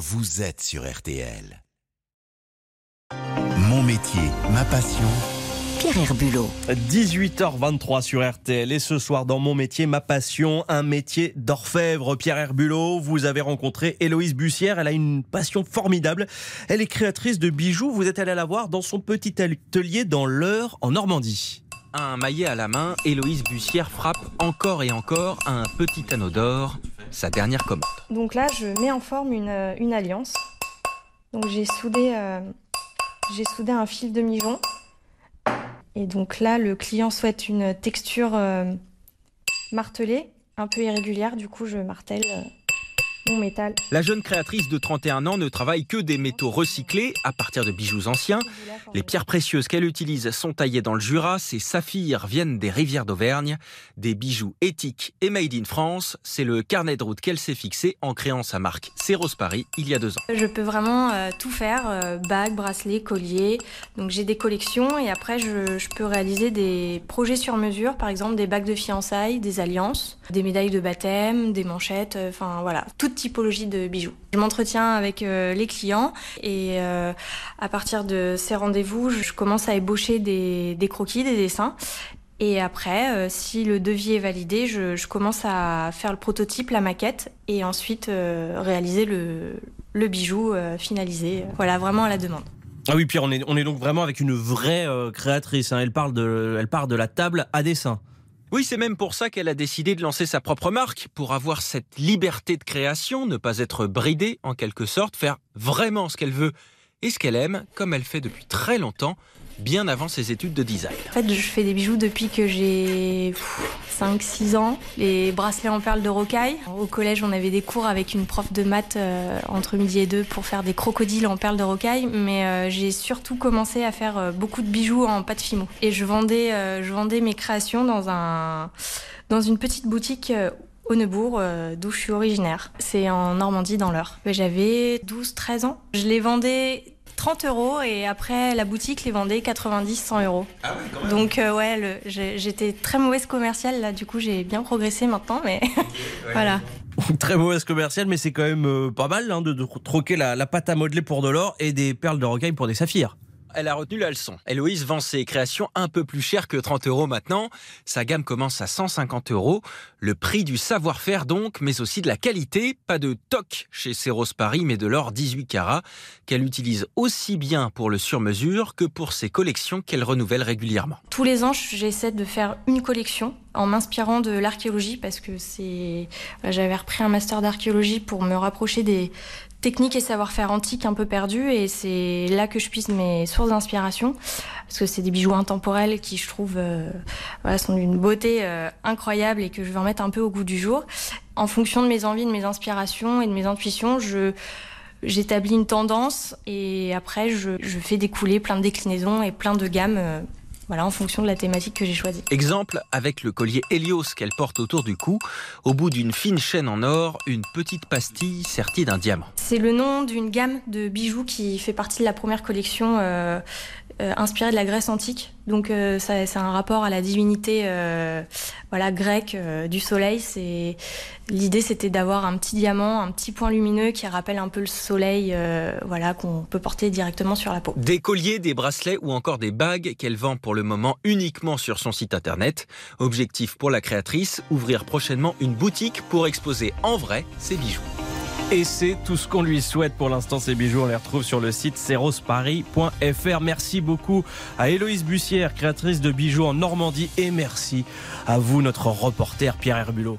vous êtes sur RTL. Mon métier, ma passion. Pierre Herbulot. 18h23 sur RTL et ce soir dans mon métier, ma passion, un métier d'orfèvre. Pierre Herbulot, vous avez rencontré Héloïse Bussière, elle a une passion formidable. Elle est créatrice de bijoux, vous êtes allé la voir dans son petit atelier dans l'Eure en Normandie. Un maillet à la main, Héloïse Bussière frappe encore et encore un petit anneau d'or, sa dernière commande. Donc là, je mets en forme une, euh, alliance. Donc j'ai soudé, euh, soudé un fil de mijon. Et donc là, le client souhaite une texture euh, martelée, un peu irrégulière. Du coup, je martèle mon métal. La jeune créatrice de 31 ans ne travaille que des métaux recyclés à partir de bijoux anciens. Les pierres précieuses qu'elle utilise sont taillées dans le Jura. Ces saphirs viennent des rivières d'Auvergne. Des bijoux éthiques et made in France. C'est le carnet de route qu'elle s'est fixé en créant sa marque Ceros Paris il y a deux ans. Je peux vraiment euh, tout faire, euh, bagues, bracelets, colliers. Donc j'ai des collections et après je, je peux réaliser des projets sur mesure, par exemple des bagues de fiançailles, des alliances, des médailles de baptême, des manchettes, euh, enfin voilà, typologie de bijoux. Je m'entretiens avec euh, les clients et euh, à partir de ces rendez-vous, je commence à ébaucher des, croquis, des dessins. Et après, euh, si le devis est validé, je, commence à faire le prototype, la maquette, et ensuite réaliser le, bijou finalisé. Voilà, vraiment à la demande. Ah oui, Pierre, on est, on est donc vraiment avec une vraie créatrice. hein. Elle, parle elle part de la table à dessin. Oui, c'est même pour ça qu'elle a décidé de lancer sa propre marque, pour avoir cette liberté de création, ne pas être bridée en quelque sorte, faire vraiment ce qu'elle veut et ce qu'elle aime, comme elle fait depuis très longtemps, bien avant ses études de design. En fait, je fais des bijoux depuis que j'ai 5-6 ans. Les bracelets en perles de rocaille. Au collège, on avait des cours avec une prof de maths euh, entre midi et deux pour faire des crocodiles en perles de rocaille. Mais euh, j'ai surtout commencé à faire euh, beaucoup de bijoux en pâte fimo. Et je vendais, je vendais mes créations dans, un, dans une petite boutique au Neubourg, d'où je suis originaire. C'est en Normandie, dans l'Eure. J'avais 12-13 ans. Je les vendais 30 euros et après la boutique les vendait 90-100 euros. Donc euh, ouais, j'étais très mauvaise commerciale là, du coup j'ai bien progressé maintenant, mais voilà. Très mauvaise commerciale, mais c'est quand même euh, pas mal hein, de, de troquer la, la pâte à modeler pour de l'or et des perles de rocaille pour des saphirs. Elle a retenu la leçon. Héloïse vend ses créations un peu plus cher que 30 euros maintenant. Sa gamme commence à 150 euros. Le prix du savoir-faire donc, mais aussi de la qualité. Pas de toc chez Ceros Paris, mais de l'or 18 carats qu'elle utilise aussi bien pour le sur-mesure que pour ses collections qu'elle renouvelle régulièrement. Tous les ans j'essaie de faire une collection en m'inspirant de l'archéologie parce que c'est j'avais repris un master d'archéologie pour me rapprocher des techniques et savoir-faire antiques un peu perdus et c'est là que je puise mes sources d'inspiration parce que c'est des bijoux intemporels qui je trouve euh, voilà, sont d'une beauté euh, incroyable et que je veux en mettre un peu au goût du jour. En fonction de mes envies, de mes inspirations et de mes intuitions, je j'établis une tendance et après je, je fais découler plein de déclinaisons et plein de gammes euh, voilà, en fonction de la thématique que j'ai choisie. Exemple avec le collier Helios qu'elle porte autour du cou. Au bout d'une fine chaîne en or, une petite pastille sertie d'un diamant. C'est le nom d'une gamme de bijoux qui fait partie de la première collection euh, euh, inspirée de la Grèce antique. Donc euh, c'est un rapport à la divinité euh, voilà, grecque du soleil. C'est L'idée c'était d'avoir un petit diamant, un petit point lumineux qui rappelle un peu le soleil voilà, qu'on peut porter directement sur la peau. Des colliers, des bracelets ou encore des bagues qu'elle vend pour le moment uniquement sur son site internet. Objectif pour la créatrice, ouvrir prochainement une boutique pour exposer en vrai ses bijoux. Et c'est tout ce qu'on lui souhaite pour l'instant. Ces bijoux, on les retrouve sur le site serosparis.fr. Merci beaucoup à Héloïse Bussière, créatrice de bijoux en Normandie. Et merci à vous, notre reporter Pierre Herbulot.